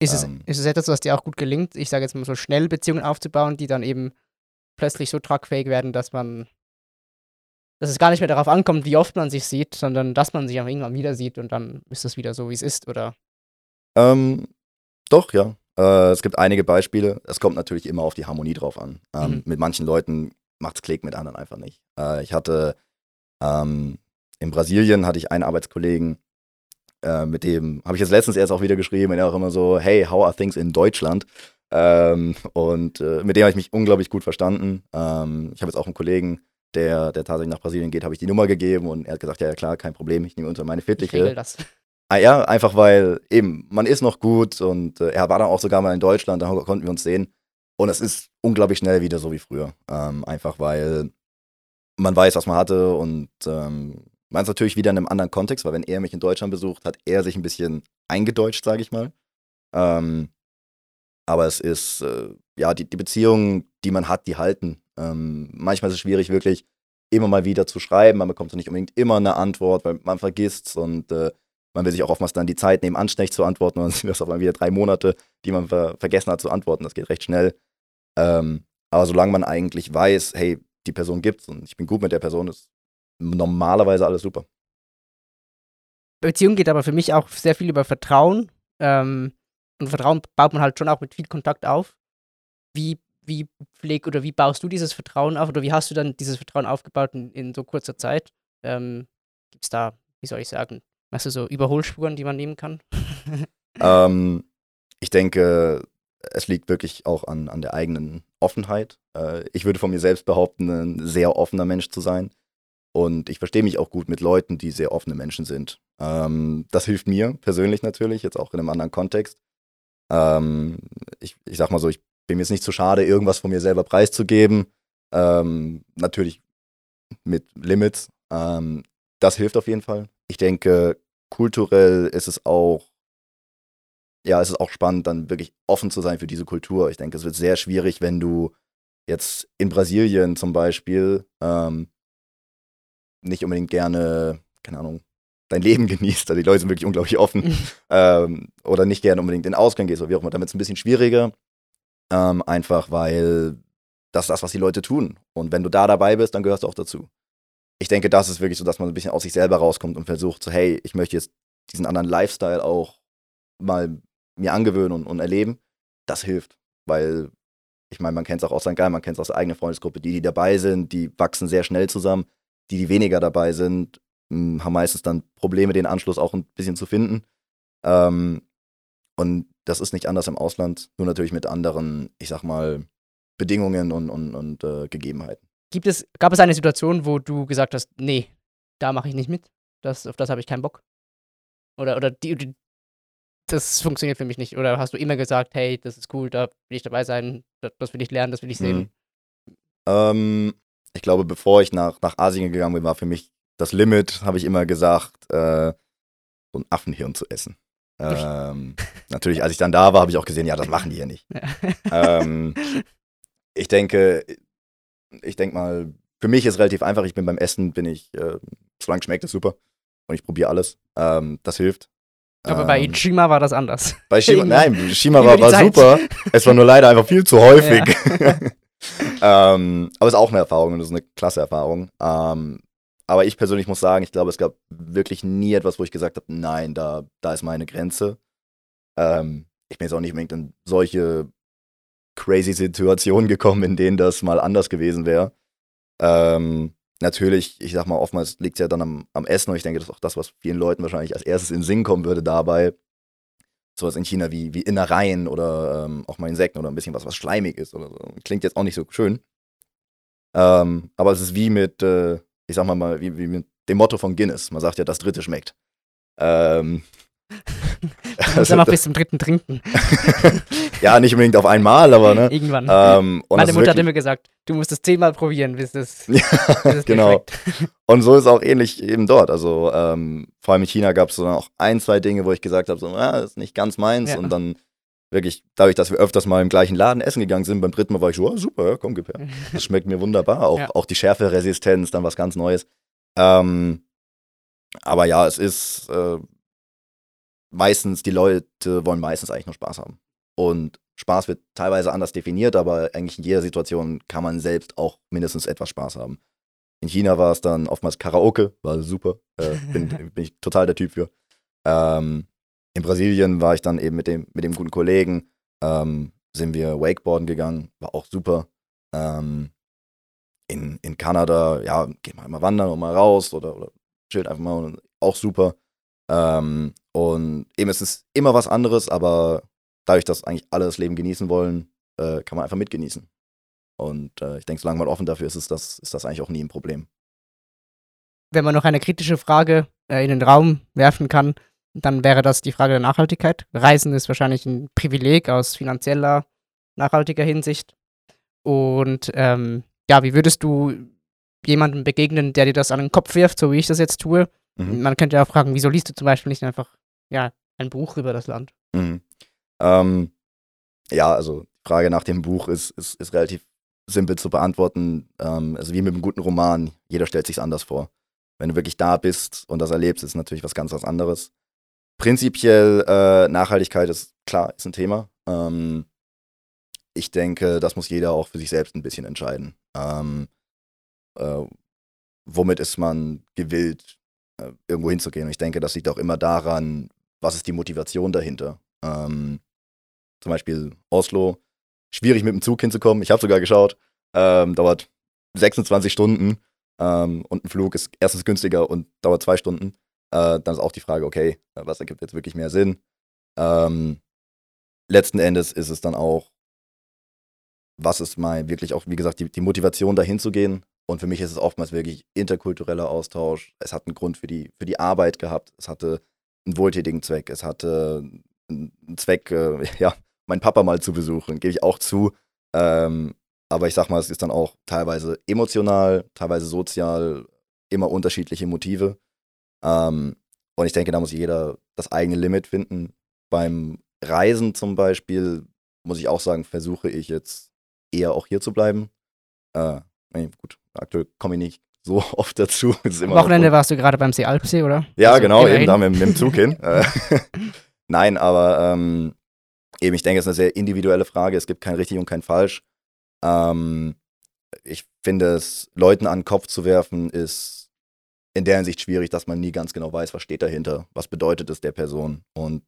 S1: Ist es, ähm, ist es etwas, was dir auch gut gelingt, ich sage jetzt mal so schnell Beziehungen aufzubauen, die dann eben plötzlich so tragfähig werden, dass man, dass es gar nicht mehr darauf ankommt, wie oft man sich sieht, sondern dass man sich auch irgendwann wieder sieht und dann ist es wieder so, wie es ist, oder?
S2: Ähm, doch, ja. Äh, es gibt einige Beispiele. Es kommt natürlich immer auf die Harmonie drauf an. Ähm, mhm. Mit manchen Leuten macht es Klick, mit anderen einfach nicht. Äh, ich hatte ähm, in Brasilien hatte ich einen Arbeitskollegen, äh, mit dem habe ich jetzt letztens erst auch wieder geschrieben, er auch immer so, hey, how are things in Deutschland? Ähm, und äh, mit dem habe ich mich unglaublich gut verstanden. Ähm, ich habe jetzt auch einen Kollegen, der, der tatsächlich nach Brasilien geht, habe ich die Nummer gegeben und er hat gesagt, ja klar, kein Problem, ich nehme unter meine Fittiche. Ich regel das. Ah, ja, einfach weil eben, man ist noch gut und äh, er war dann auch sogar mal in Deutschland, da konnten wir uns sehen. Und es ist unglaublich schnell wieder so wie früher. Ähm, einfach weil man weiß, was man hatte und ähm, man ist natürlich wieder in einem anderen Kontext, weil wenn er mich in Deutschland besucht, hat er sich ein bisschen eingedeutscht, sage ich mal. Ähm, aber es ist, äh, ja, die, die Beziehungen, die man hat, die halten. Ähm, manchmal ist es schwierig, wirklich immer mal wieder zu schreiben. Man bekommt nicht unbedingt immer eine Antwort, weil man vergisst und äh, man will sich auch oftmals dann die Zeit nehmen, anständig zu antworten und dann sind das auf einmal wieder drei Monate, die man ver vergessen hat zu antworten. Das geht recht schnell. Ähm, aber solange man eigentlich weiß, hey, die Person gibt's und ich bin gut mit der Person, ist normalerweise alles super.
S1: Beziehung geht aber für mich auch sehr viel über Vertrauen. Ähm, und Vertrauen baut man halt schon auch mit viel Kontakt auf. Wie, wie pfleg oder wie baust du dieses Vertrauen auf oder wie hast du dann dieses Vertrauen aufgebaut in, in so kurzer Zeit? Ähm, Gibt es da, wie soll ich sagen, Weißt du, so Überholspuren, die man nehmen kann?
S2: ähm, ich denke, es liegt wirklich auch an, an der eigenen Offenheit. Äh, ich würde von mir selbst behaupten, ein sehr offener Mensch zu sein. Und ich verstehe mich auch gut mit Leuten, die sehr offene Menschen sind. Ähm, das hilft mir persönlich natürlich, jetzt auch in einem anderen Kontext. Ähm, ich, ich sag mal so, ich bin mir jetzt nicht zu schade, irgendwas von mir selber preiszugeben. Ähm, natürlich mit Limits. Das hilft auf jeden Fall. Ich denke, kulturell ist es auch ja, es ist auch spannend, dann wirklich offen zu sein für diese Kultur. Ich denke, es wird sehr schwierig, wenn du jetzt in Brasilien zum Beispiel ähm, nicht unbedingt gerne, keine Ahnung, dein Leben genießt. Also die Leute sind wirklich unglaublich offen. ähm, oder nicht gerne unbedingt in den Ausgang gehst oder wie auch immer. Damit ist es ein bisschen schwieriger. Ähm, einfach weil das ist das, was die Leute tun. Und wenn du da dabei bist, dann gehörst du auch dazu. Ich denke, das ist wirklich so, dass man ein bisschen aus sich selber rauskommt und versucht, so, hey, ich möchte jetzt diesen anderen Lifestyle auch mal mir angewöhnen und, und erleben. Das hilft, weil ich meine, man kennt es auch aus St. Gallen, man kennt es aus der eigenen Freundesgruppe. Die, die dabei sind, die wachsen sehr schnell zusammen. Die, die weniger dabei sind, hm, haben meistens dann Probleme, den Anschluss auch ein bisschen zu finden. Ähm, und das ist nicht anders im Ausland, nur natürlich mit anderen, ich sag mal, Bedingungen und, und, und äh, Gegebenheiten.
S1: Gibt es, gab es eine Situation, wo du gesagt hast, nee, da mache ich nicht mit, das, auf das habe ich keinen Bock? Oder, oder die, die, das funktioniert für mich nicht? Oder hast du immer gesagt, hey, das ist cool, da will ich dabei sein, das, das will ich lernen, das will ich sehen?
S2: Mhm. Ähm, ich glaube, bevor ich nach, nach Asien gegangen bin, war für mich das Limit, habe ich immer gesagt, äh, so ein Affenhirn zu essen. Ähm, natürlich, als ich dann da war, habe ich auch gesehen, ja, das machen die hier nicht. Ja. Ähm, ich denke, ich denke mal, für mich ist es relativ einfach. Ich bin beim Essen, bin ich, äh, solange schmeckt es super. Und ich probiere alles. Ähm, das hilft.
S1: Aber ähm, bei Ichima war das anders.
S2: Bei Shima, nein, Shima war, war super. Es war nur leider einfach viel zu häufig. Ja. ähm, aber es ist auch eine Erfahrung und es ist eine klasse Erfahrung. Ähm, aber ich persönlich muss sagen, ich glaube, es gab wirklich nie etwas, wo ich gesagt habe, nein, da, da ist meine Grenze. Ähm, ich bin jetzt auch nicht unbedingt in solche crazy Situationen gekommen, in denen das mal anders gewesen wäre. Ähm, natürlich, ich sag mal, oftmals liegt es ja dann am, am, Essen und ich denke, das ist auch das, was vielen Leuten wahrscheinlich als erstes in den Sinn kommen würde dabei. Sowas in China wie, wie Innereien oder ähm, auch mal Insekten oder ein bisschen was, was schleimig ist oder so. Klingt jetzt auch nicht so schön. Ähm, aber es ist wie mit, äh, ich sag mal mal, wie, wie mit dem Motto von Guinness. Man sagt ja, das dritte schmeckt. Ähm,
S1: Du musst ja noch bis zum dritten trinken.
S2: ja, nicht unbedingt auf einmal, aber ne.
S1: Irgendwann. Ähm, Meine Mutter hat immer gesagt, du musst es zehnmal probieren, bis es,
S2: ja, bis es genau. Und so ist es auch ähnlich eben dort. Also ähm, vor allem in China gab es so auch ein, zwei Dinge, wo ich gesagt habe, so, ah, das ist nicht ganz meins. Ja. Und dann wirklich, dadurch, dass wir öfters mal im gleichen Laden essen gegangen sind, beim dritten Mal war ich so, oh, super, komm, gib her. Das schmeckt mir wunderbar. Auch, ja. auch die Schärferesistenz, dann was ganz Neues. Ähm, aber ja, es ist, äh, meistens, die Leute wollen meistens eigentlich nur Spaß haben. Und Spaß wird teilweise anders definiert, aber eigentlich in jeder Situation kann man selbst auch mindestens etwas Spaß haben. In China war es dann oftmals Karaoke, war super. Äh, bin, bin, ich total der Typ für. Ähm, in Brasilien war ich dann eben mit dem, mit dem guten Kollegen, ähm, sind wir Wakeboarden gegangen, war auch super. Ähm, in, in Kanada, ja, geht mal wandern und mal raus oder, oder chillt einfach mal, auch super. Ähm, und eben es ist immer was anderes, aber dadurch, dass eigentlich alle das Leben genießen wollen, äh, kann man einfach mitgenießen. Und äh, ich denke, solange man offen dafür ist, ist das, ist das eigentlich auch nie ein Problem.
S1: Wenn man noch eine kritische Frage äh, in den Raum werfen kann, dann wäre das die Frage der Nachhaltigkeit. Reisen ist wahrscheinlich ein Privileg aus finanzieller, nachhaltiger Hinsicht. Und ähm, ja, wie würdest du jemandem begegnen, der dir das an den Kopf wirft, so wie ich das jetzt tue? Mhm. Man könnte ja auch fragen, wieso liest du zum Beispiel nicht einfach ja, ein Buch über das Land?
S2: Mhm. Ähm, ja, also die Frage nach dem Buch ist, ist, ist relativ simpel zu beantworten. Ähm, also wie mit einem guten Roman, jeder stellt sich anders vor. Wenn du wirklich da bist und das erlebst, ist natürlich was ganz was anderes. Prinzipiell äh, Nachhaltigkeit ist klar, ist ein Thema. Ähm, ich denke, das muss jeder auch für sich selbst ein bisschen entscheiden. Ähm, äh, womit ist man gewillt, äh, irgendwo hinzugehen. Und ich denke, das liegt auch immer daran, was ist die Motivation dahinter. Ähm, zum Beispiel Oslo, schwierig mit dem Zug hinzukommen. Ich habe sogar geschaut, ähm, dauert 26 Stunden ähm, und ein Flug ist erstens günstiger und dauert zwei Stunden. Äh, dann ist auch die Frage, okay, was ergibt jetzt wirklich mehr Sinn? Ähm, letzten Endes ist es dann auch, was ist mal wirklich auch, wie gesagt, die, die Motivation dahin zu gehen und für mich ist es oftmals wirklich interkultureller Austausch. Es hat einen Grund für die, für die Arbeit gehabt. Es hatte einen wohltätigen Zweck. Es hatte Zweck, äh, ja, meinen Papa mal zu besuchen, gebe ich auch zu. Ähm, aber ich sag mal, es ist dann auch teilweise emotional, teilweise sozial, immer unterschiedliche Motive. Ähm, und ich denke, da muss jeder das eigene Limit finden beim Reisen zum Beispiel, muss ich auch sagen, versuche ich jetzt eher auch hier zu bleiben. Äh, nee, gut, aktuell komme ich nicht so oft dazu.
S1: Am Wochenende warst du gerade beim See Alpsee, oder?
S2: Ja, also, genau, eben da mit, mit dem Zug hin. Nein, aber ähm, eben, ich denke, es ist eine sehr individuelle Frage. Es gibt kein richtig und kein falsch. Ähm, ich finde es, Leuten an den Kopf zu werfen, ist in der Hinsicht schwierig, dass man nie ganz genau weiß, was steht dahinter, was bedeutet es der Person. Und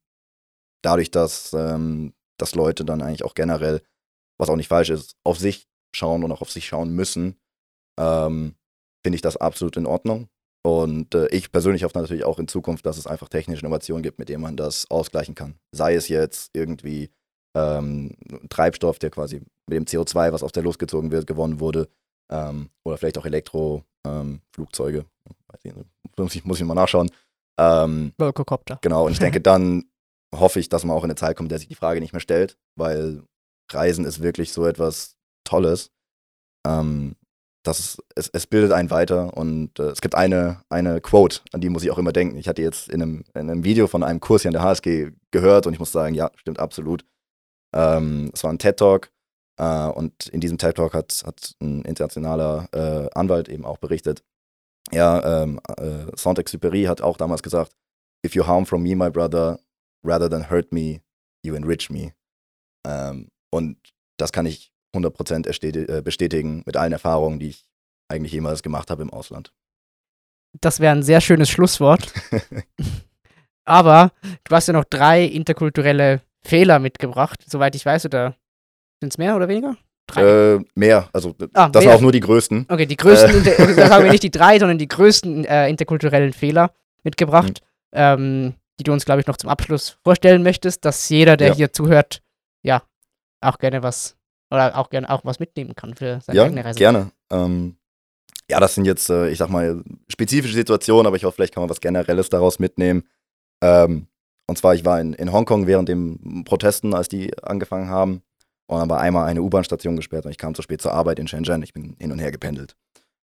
S2: dadurch, dass, ähm, dass Leute dann eigentlich auch generell, was auch nicht falsch ist, auf sich schauen und auch auf sich schauen müssen, ähm, finde ich das absolut in Ordnung. Und äh, ich persönlich hoffe natürlich auch in Zukunft, dass es einfach technische Innovationen gibt, mit denen man das ausgleichen kann. Sei es jetzt irgendwie ähm, Treibstoff, der quasi mit dem CO2, was auf der Luft gezogen wird, gewonnen wurde, ähm, oder vielleicht auch Elektroflugzeuge. Ähm, muss, ich, muss ich mal nachschauen.
S1: Ähm.
S2: Genau, und ich denke, dann hoffe ich, dass man auch in eine Zeit kommt, der sich die Frage nicht mehr stellt, weil Reisen ist wirklich so etwas Tolles. Ähm, das es, es bildet einen weiter und äh, es gibt eine, eine Quote, an die muss ich auch immer denken. Ich hatte jetzt in einem, in einem Video von einem Kurs hier an der HSG gehört und ich muss sagen, ja, stimmt absolut. Ähm, es war ein TED-Talk äh, und in diesem TED-Talk hat, hat ein internationaler äh, Anwalt eben auch berichtet. Ja, ähm, äh, Saint-Exupéry hat auch damals gesagt, if you harm from me, my brother, rather than hurt me, you enrich me. Ähm, und das kann ich 100% äh, bestätigen mit allen Erfahrungen, die ich eigentlich jemals gemacht habe im Ausland.
S1: Das wäre ein sehr schönes Schlusswort. Aber du hast ja noch drei interkulturelle Fehler mitgebracht, soweit ich weiß, oder sind es mehr oder weniger?
S2: Äh, mehr, also ah, das sind auch nur die größten.
S1: Okay, die größten, äh. Also da haben wir nicht die drei, sondern die größten äh, interkulturellen Fehler mitgebracht, mhm. ähm, die du uns, glaube ich, noch zum Abschluss vorstellen möchtest, dass jeder, der ja. hier zuhört, ja, auch gerne was oder auch gerne auch was mitnehmen kann für seine
S2: ja,
S1: eigene Reise.
S2: Gerne. Ähm, ja, das sind jetzt, äh, ich sag mal, spezifische Situationen, aber ich hoffe, vielleicht kann man was Generelles daraus mitnehmen. Ähm, und zwar, ich war in, in Hongkong während den Protesten, als die angefangen haben. Und dann war einmal eine U-Bahn-Station gesperrt und ich kam zu spät zur Arbeit in Shenzhen. Ich bin hin und her gependelt.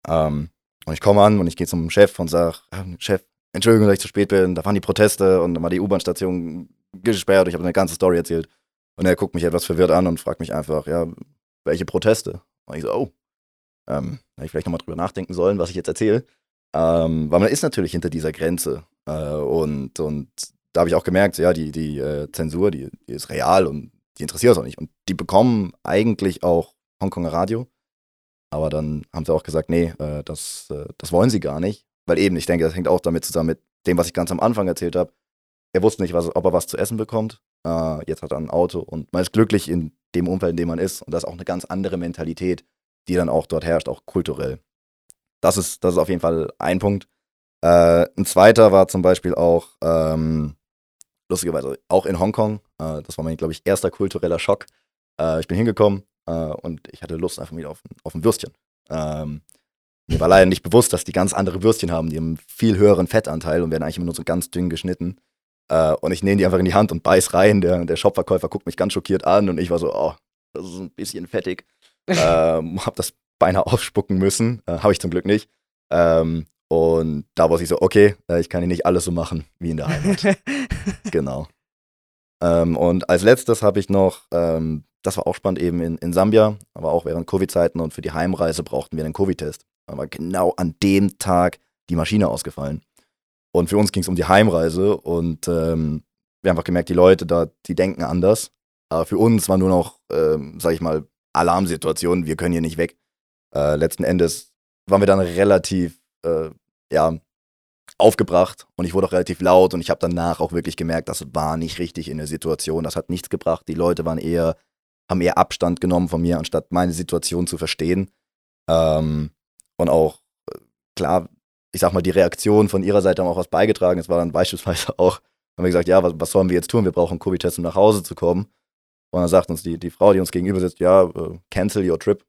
S2: Ähm, und ich komme an und ich gehe zum Chef und sage, Chef, Entschuldigung, dass ich zu spät bin. Da waren die Proteste und dann war die U-Bahn-Station gesperrt. Ich habe eine ganze Story erzählt. Und er guckt mich etwas verwirrt an und fragt mich einfach, ja, welche Proteste? Und ich so, oh, ähm, hätte ich vielleicht nochmal drüber nachdenken sollen, was ich jetzt erzähle. Ähm, weil man ist natürlich hinter dieser Grenze. Äh, und, und da habe ich auch gemerkt, ja, die, die äh, Zensur, die, die, ist real und die interessiert uns auch nicht. Und die bekommen eigentlich auch Hongkonger Radio. Aber dann haben sie auch gesagt, nee, äh, das, äh, das wollen sie gar nicht. Weil eben, ich denke, das hängt auch damit zusammen mit dem, was ich ganz am Anfang erzählt habe. Er wusste nicht, was, ob er was zu essen bekommt. Äh, jetzt hat er ein Auto und man ist glücklich in dem Umfeld, in dem man ist. Und das ist auch eine ganz andere Mentalität, die dann auch dort herrscht, auch kulturell. Das ist, das ist auf jeden Fall ein Punkt. Äh, ein zweiter war zum Beispiel auch, ähm, lustigerweise, auch in Hongkong. Äh, das war mein, glaube ich, erster kultureller Schock. Äh, ich bin hingekommen äh, und ich hatte Lust einfach wieder auf, auf ein Würstchen. Ähm, mir war leider nicht bewusst, dass die ganz andere Würstchen haben. Die haben einen viel höheren Fettanteil und werden eigentlich immer nur so ganz dünn geschnitten. Äh, und ich nehme die einfach in die Hand und beiß rein. Der, der Shopverkäufer guckt mich ganz schockiert an und ich war so, oh, das ist ein bisschen fettig. ähm, hab das beinahe aufspucken müssen. Äh, Habe ich zum Glück nicht. Ähm, und da war ich so, okay, äh, ich kann hier nicht alles so machen wie in der Heimat. genau. Ähm, und als letztes habe ich noch, ähm, das war auch spannend, eben in, in Sambia, aber auch während Covid-Zeiten und für die Heimreise brauchten wir einen Covid-Test. Da war genau an dem Tag die Maschine ausgefallen. Und für uns ging es um die Heimreise und ähm, wir haben einfach gemerkt, die Leute da, die denken anders. Aber für uns war nur noch, ähm, sag ich mal, Alarmsituation, wir können hier nicht weg. Äh, letzten Endes waren wir dann relativ, äh, ja, aufgebracht und ich wurde auch relativ laut und ich habe danach auch wirklich gemerkt, das war nicht richtig in der Situation, das hat nichts gebracht. Die Leute waren eher, haben eher Abstand genommen von mir, anstatt meine Situation zu verstehen. Ähm, und auch, äh, klar, ich sag mal, die Reaktion von ihrer Seite haben auch was beigetragen. Es war dann beispielsweise auch, haben wir gesagt, ja, was, was sollen wir jetzt tun? Wir brauchen einen Covid-Test, um nach Hause zu kommen. Und dann sagt uns die, die Frau, die uns gegenüber sitzt, ja, uh, cancel your trip.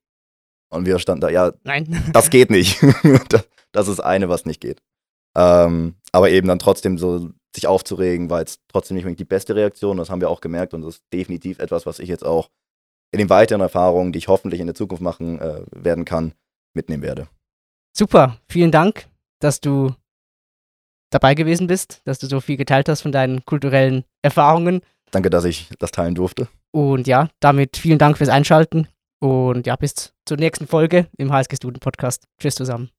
S2: Und wir standen da, ja,
S1: Nein.
S2: das geht nicht. das ist eine, was nicht geht. Ähm, aber eben dann trotzdem so sich aufzuregen, war jetzt trotzdem nicht die beste Reaktion. Das haben wir auch gemerkt und das ist definitiv etwas, was ich jetzt auch in den weiteren Erfahrungen, die ich hoffentlich in der Zukunft machen äh, werden kann, mitnehmen werde.
S1: Super, vielen Dank dass du dabei gewesen bist, dass du so viel geteilt hast von deinen kulturellen Erfahrungen.
S2: Danke, dass ich das teilen durfte.
S1: Und ja, damit vielen Dank fürs Einschalten und ja, bis zur nächsten Folge im HSG Student Podcast. Tschüss zusammen.